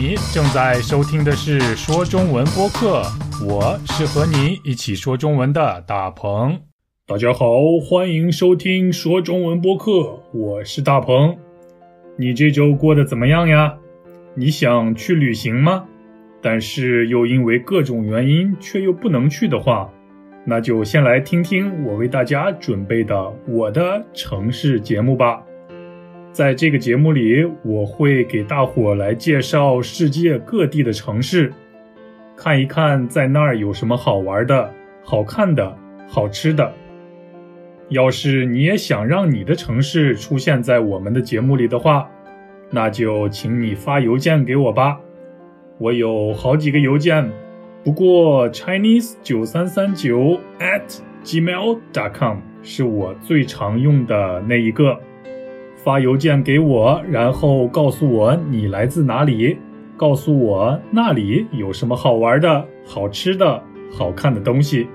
你正在收听的是说中文播客，我是和你一起说中文的大鹏。大家好，欢迎收听说中文播客，我是大鹏。你这周过得怎么样呀？你想去旅行吗？但是又因为各种原因却又不能去的话，那就先来听听我为大家准备的《我的城市》节目吧。在这个节目里，我会给大伙来介绍世界各地的城市，看一看在那儿有什么好玩的、好看的、好吃的。要是你也想让你的城市出现在我们的节目里的话，那就请你发邮件给我吧。我有好几个邮件，不过 Chinese 九三三九 at gmail dot com 是我最常用的那一个。发邮件给我，然后告诉我你来自哪里，告诉我那里有什么好玩的、好吃的、好看的东西。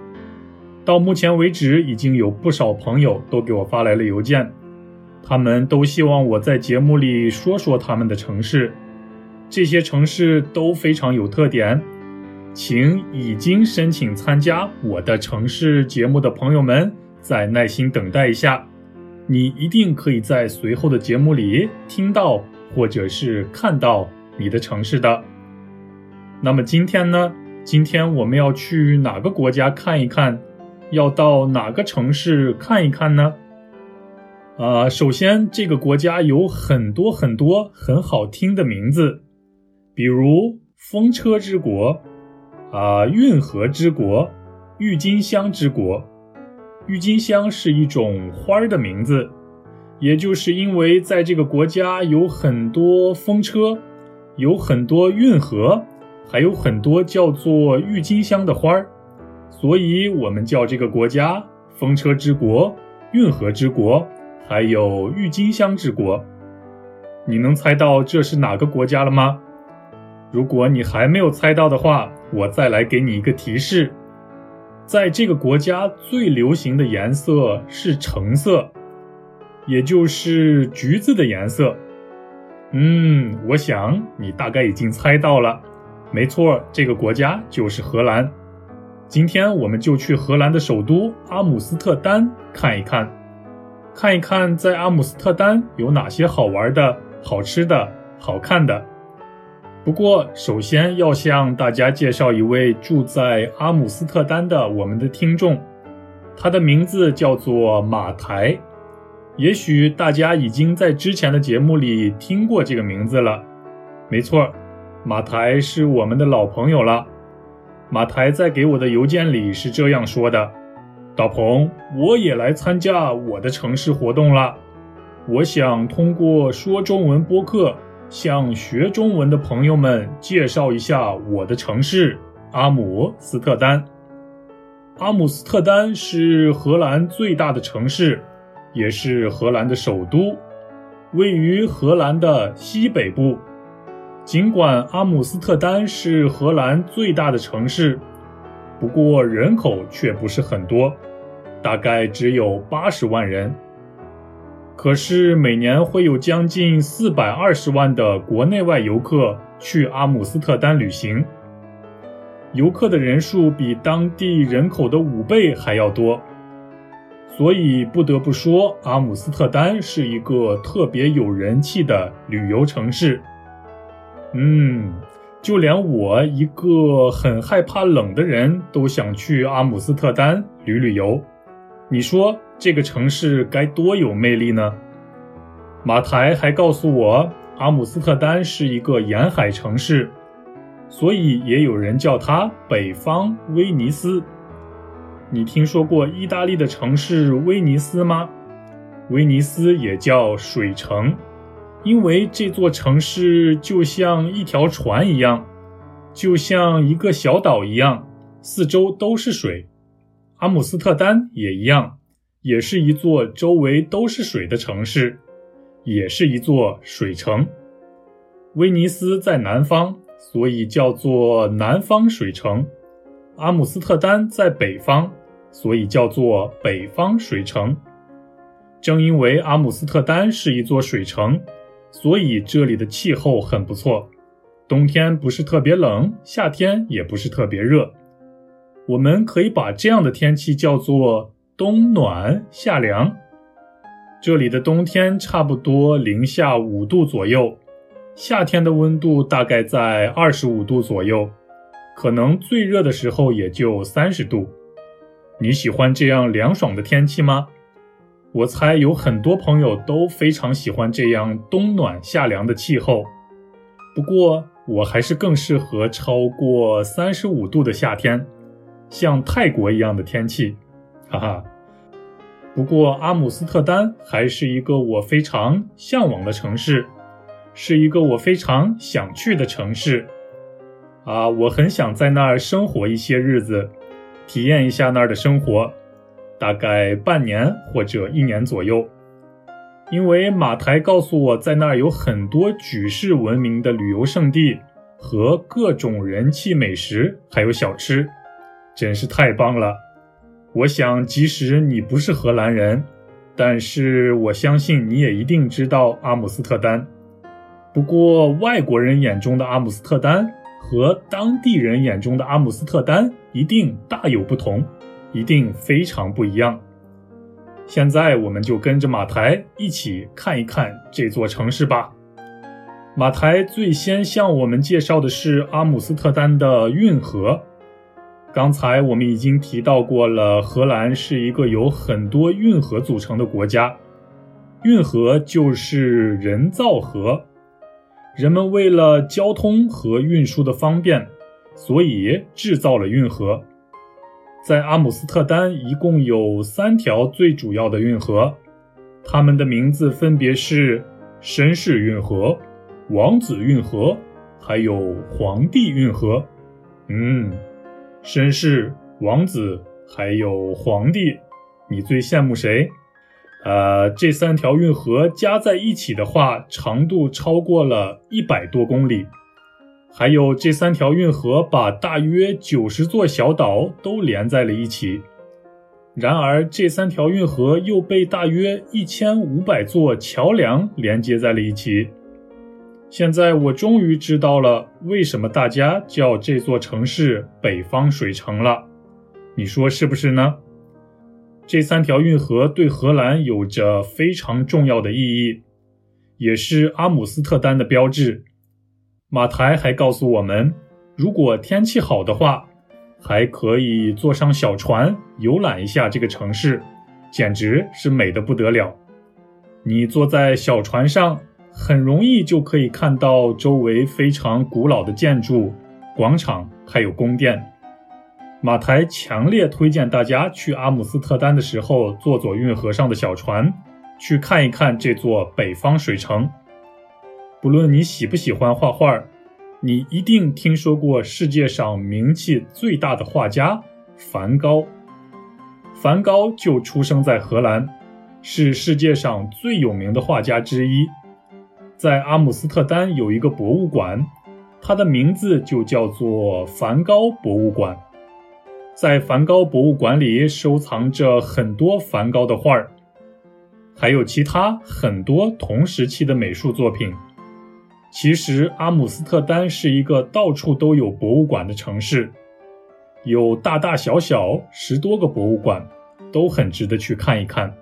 到目前为止，已经有不少朋友都给我发来了邮件，他们都希望我在节目里说说他们的城市。这些城市都非常有特点，请已经申请参加我的城市节目的朋友们再耐心等待一下。你一定可以在随后的节目里听到，或者是看到你的城市的。那么今天呢？今天我们要去哪个国家看一看？要到哪个城市看一看呢？啊，首先这个国家有很多很多很好听的名字，比如风车之国，啊，运河之国，郁金香之国。郁金香是一种花儿的名字，也就是因为在这个国家有很多风车，有很多运河，还有很多叫做郁金香的花儿，所以我们叫这个国家“风车之国”、“运河之国”，还有“郁金香之国”。你能猜到这是哪个国家了吗？如果你还没有猜到的话，我再来给你一个提示。在这个国家最流行的颜色是橙色，也就是橘子的颜色。嗯，我想你大概已经猜到了，没错，这个国家就是荷兰。今天我们就去荷兰的首都阿姆斯特丹看一看，看一看在阿姆斯特丹有哪些好玩的、好吃的、好看的。不过，首先要向大家介绍一位住在阿姆斯特丹的我们的听众，他的名字叫做马台。也许大家已经在之前的节目里听过这个名字了。没错，马台是我们的老朋友了。马台在给我的邮件里是这样说的：“大鹏，我也来参加我的城市活动了。我想通过说中文播客。”向学中文的朋友们介绍一下我的城市阿姆斯特丹。阿姆斯特丹是荷兰最大的城市，也是荷兰的首都，位于荷兰的西北部。尽管阿姆斯特丹是荷兰最大的城市，不过人口却不是很多，大概只有八十万人。可是每年会有将近四百二十万的国内外游客去阿姆斯特丹旅行，游客的人数比当地人口的五倍还要多，所以不得不说，阿姆斯特丹是一个特别有人气的旅游城市。嗯，就连我一个很害怕冷的人都想去阿姆斯特丹旅旅游，你说？这个城市该多有魅力呢？马台还告诉我，阿姆斯特丹是一个沿海城市，所以也有人叫它“北方威尼斯”。你听说过意大利的城市威尼斯吗？威尼斯也叫水城，因为这座城市就像一条船一样，就像一个小岛一样，四周都是水。阿姆斯特丹也一样。也是一座周围都是水的城市，也是一座水城。威尼斯在南方，所以叫做南方水城；阿姆斯特丹在北方，所以叫做北方水城。正因为阿姆斯特丹是一座水城，所以这里的气候很不错。冬天不是特别冷，夏天也不是特别热。我们可以把这样的天气叫做冬暖夏凉。这里的冬天差不多零下五度左右，夏天的温度大概在二十五度左右，可能最热的时候也就三十度。你喜欢这样凉爽的天气吗？我猜有很多朋友都非常喜欢这样冬暖夏凉的气候。不过我还是更适合超过三十五度的夏天。像泰国一样的天气，哈哈。不过阿姆斯特丹还是一个我非常向往的城市，是一个我非常想去的城市。啊，我很想在那儿生活一些日子，体验一下那儿的生活，大概半年或者一年左右。因为马台告诉我在那儿有很多举世闻名的旅游胜地和各种人气美食，还有小吃。真是太棒了！我想，即使你不是荷兰人，但是我相信你也一定知道阿姆斯特丹。不过，外国人眼中的阿姆斯特丹和当地人眼中的阿姆斯特丹一定大有不同，一定非常不一样。现在，我们就跟着马台一起看一看这座城市吧。马台最先向我们介绍的是阿姆斯特丹的运河。刚才我们已经提到过了，荷兰是一个由很多运河组成的国家。运河就是人造河，人们为了交通和运输的方便，所以制造了运河。在阿姆斯特丹，一共有三条最主要的运河，它们的名字分别是绅士运河、王子运河，还有皇帝运河。嗯。绅士、王子还有皇帝，你最羡慕谁？呃，这三条运河加在一起的话，长度超过了一百多公里。还有这三条运河把大约九十座小岛都连在了一起。然而，这三条运河又被大约一千五百座桥梁连接在了一起。现在我终于知道了为什么大家叫这座城市“北方水城”了，你说是不是呢？这三条运河对荷兰有着非常重要的意义，也是阿姆斯特丹的标志。马台还告诉我们，如果天气好的话，还可以坐上小船游览一下这个城市，简直是美得不得了。你坐在小船上。很容易就可以看到周围非常古老的建筑、广场，还有宫殿。马台强烈推荐大家去阿姆斯特丹的时候坐坐运河上的小船，去看一看这座北方水城。不论你喜不喜欢画画，你一定听说过世界上名气最大的画家梵高。梵高就出生在荷兰，是世界上最有名的画家之一。在阿姆斯特丹有一个博物馆，它的名字就叫做梵高博物馆。在梵高博物馆里收藏着很多梵高的画儿，还有其他很多同时期的美术作品。其实阿姆斯特丹是一个到处都有博物馆的城市，有大大小小十多个博物馆，都很值得去看一看。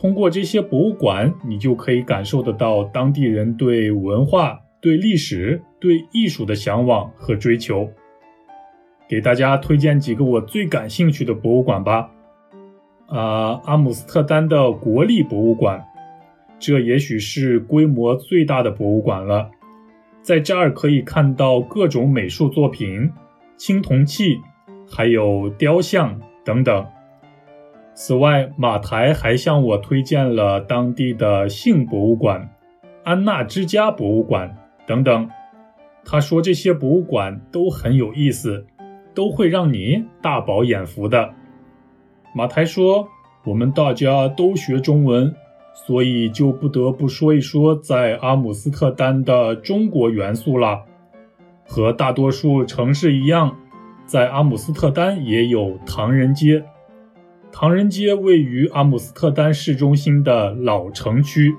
通过这些博物馆，你就可以感受得到当地人对文化、对历史、对艺术的向往和追求。给大家推荐几个我最感兴趣的博物馆吧。啊，阿姆斯特丹的国立博物馆，这也许是规模最大的博物馆了。在这儿可以看到各种美术作品、青铜器，还有雕像等等。此外，马台还向我推荐了当地的性博物馆、安娜之家博物馆等等。他说这些博物馆都很有意思，都会让你大饱眼福的。马台说：“我们大家都学中文，所以就不得不说一说在阿姆斯特丹的中国元素了。和大多数城市一样，在阿姆斯特丹也有唐人街。”唐人街位于阿姆斯特丹市中心的老城区，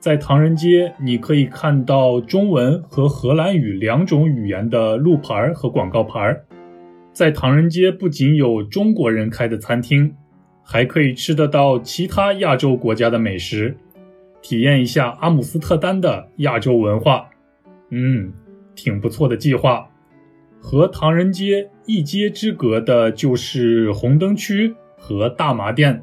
在唐人街，你可以看到中文和荷兰语两种语言的路牌和广告牌。在唐人街不仅有中国人开的餐厅，还可以吃得到其他亚洲国家的美食，体验一下阿姆斯特丹的亚洲文化。嗯，挺不错的计划。和唐人街一街之隔的就是红灯区和大麻店，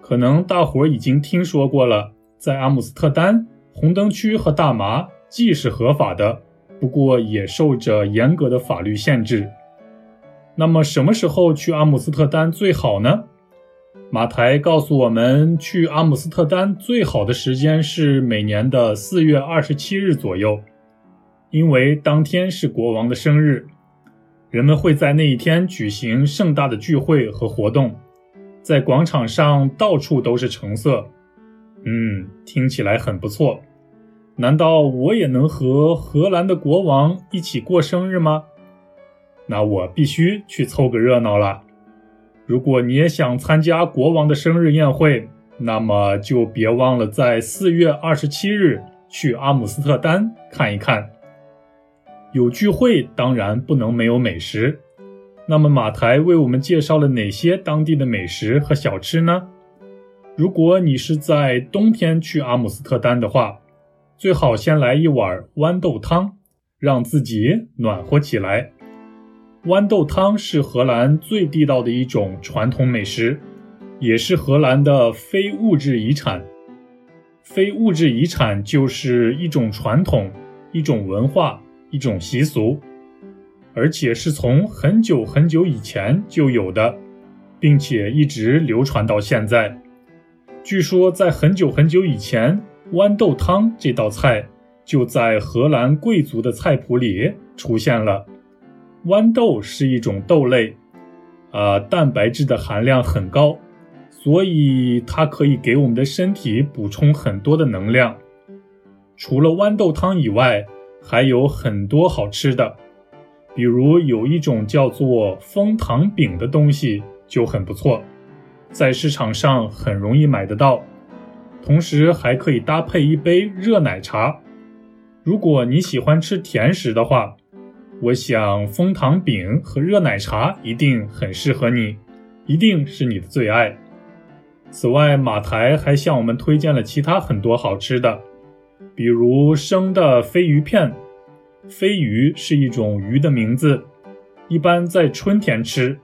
可能大伙儿已经听说过了。在阿姆斯特丹，红灯区和大麻既是合法的，不过也受着严格的法律限制。那么什么时候去阿姆斯特丹最好呢？马台告诉我们，去阿姆斯特丹最好的时间是每年的四月二十七日左右，因为当天是国王的生日，人们会在那一天举行盛大的聚会和活动，在广场上到处都是橙色。嗯，听起来很不错。难道我也能和荷兰的国王一起过生日吗？那我必须去凑个热闹了。如果你也想参加国王的生日宴会，那么就别忘了在四月二十七日去阿姆斯特丹看一看。有聚会，当然不能没有美食。那么马台为我们介绍了哪些当地的美食和小吃呢？如果你是在冬天去阿姆斯特丹的话，最好先来一碗豌豆汤，让自己暖和起来。豌豆汤是荷兰最地道的一种传统美食，也是荷兰的非物质遗产。非物质遗产就是一种传统、一种文化、一种习俗，而且是从很久很久以前就有的，并且一直流传到现在。据说在很久很久以前，豌豆汤这道菜就在荷兰贵族的菜谱里出现了。豌豆是一种豆类，啊，蛋白质的含量很高，所以它可以给我们的身体补充很多的能量。除了豌豆汤以外，还有很多好吃的，比如有一种叫做枫糖饼的东西就很不错，在市场上很容易买得到，同时还可以搭配一杯热奶茶。如果你喜欢吃甜食的话。我想枫糖饼和热奶茶一定很适合你，一定是你的最爱。此外，马台还向我们推荐了其他很多好吃的，比如生的飞鱼片，飞鱼是一种鱼的名字，一般在春天吃。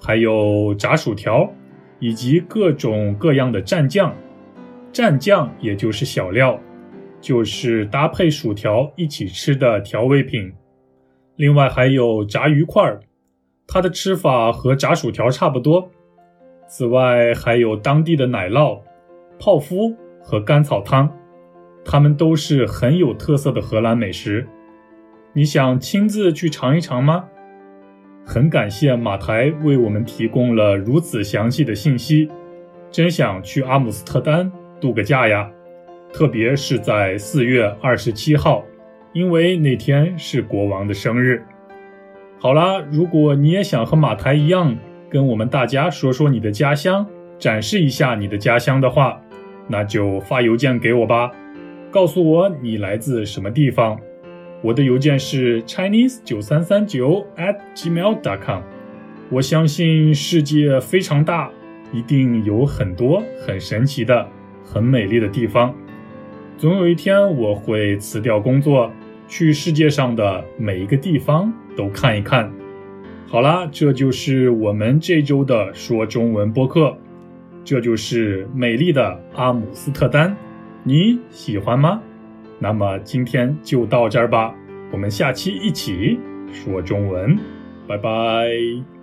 还有炸薯条，以及各种各样的蘸酱。蘸酱也就是小料，就是搭配薯条一起吃的调味品。另外还有炸鱼块儿，它的吃法和炸薯条差不多。此外还有当地的奶酪、泡芙和甘草汤，它们都是很有特色的荷兰美食。你想亲自去尝一尝吗？很感谢马台为我们提供了如此详细的信息，真想去阿姆斯特丹度个假呀，特别是在四月二十七号。因为那天是国王的生日。好啦，如果你也想和马台一样，跟我们大家说说你的家乡，展示一下你的家乡的话，那就发邮件给我吧，告诉我你来自什么地方。我的邮件是 chinese 九三三九 at gmail dot com。我相信世界非常大，一定有很多很神奇的、很美丽的地方。总有一天，我会辞掉工作。去世界上的每一个地方都看一看。好啦，这就是我们这周的说中文播客，这就是美丽的阿姆斯特丹，你喜欢吗？那么今天就到这儿吧，我们下期一起说中文，拜拜。